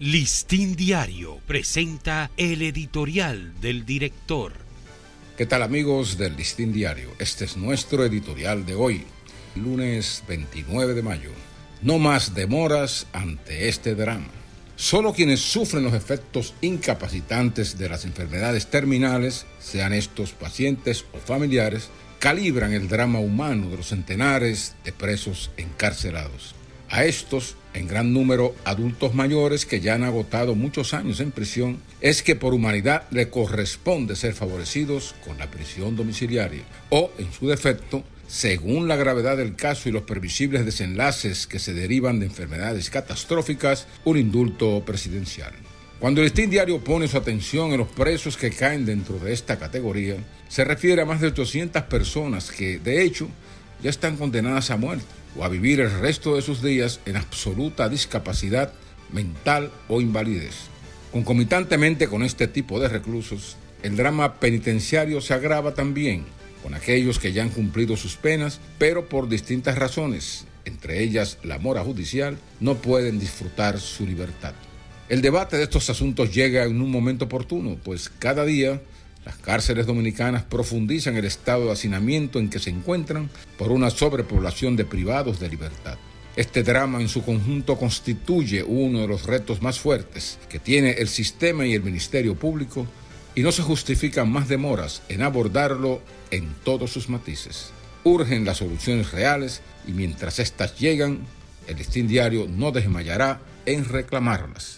Listín Diario presenta el editorial del director. ¿Qué tal amigos del Listín Diario? Este es nuestro editorial de hoy, lunes 29 de mayo. No más demoras ante este drama. Solo quienes sufren los efectos incapacitantes de las enfermedades terminales, sean estos pacientes o familiares, calibran el drama humano de los centenares de presos encarcelados. A estos, en gran número adultos mayores que ya han agotado muchos años en prisión, es que por humanidad le corresponde ser favorecidos con la prisión domiciliaria o, en su defecto, según la gravedad del caso y los previsibles desenlaces que se derivan de enfermedades catastróficas, un indulto presidencial. Cuando el Diario pone su atención en los presos que caen dentro de esta categoría, se refiere a más de 800 personas que, de hecho, ya están condenadas a muerte o a vivir el resto de sus días en absoluta discapacidad mental o invalidez. Concomitantemente con este tipo de reclusos, el drama penitenciario se agrava también con aquellos que ya han cumplido sus penas, pero por distintas razones, entre ellas la mora judicial, no pueden disfrutar su libertad. El debate de estos asuntos llega en un momento oportuno, pues cada día las cárceles dominicanas profundizan el estado de hacinamiento en que se encuentran por una sobrepoblación de privados de libertad. Este drama en su conjunto constituye uno de los retos más fuertes que tiene el sistema y el Ministerio Público y no se justifican más demoras en abordarlo en todos sus matices. Urgen las soluciones reales y mientras éstas llegan, el listín diario no desmayará en reclamarlas.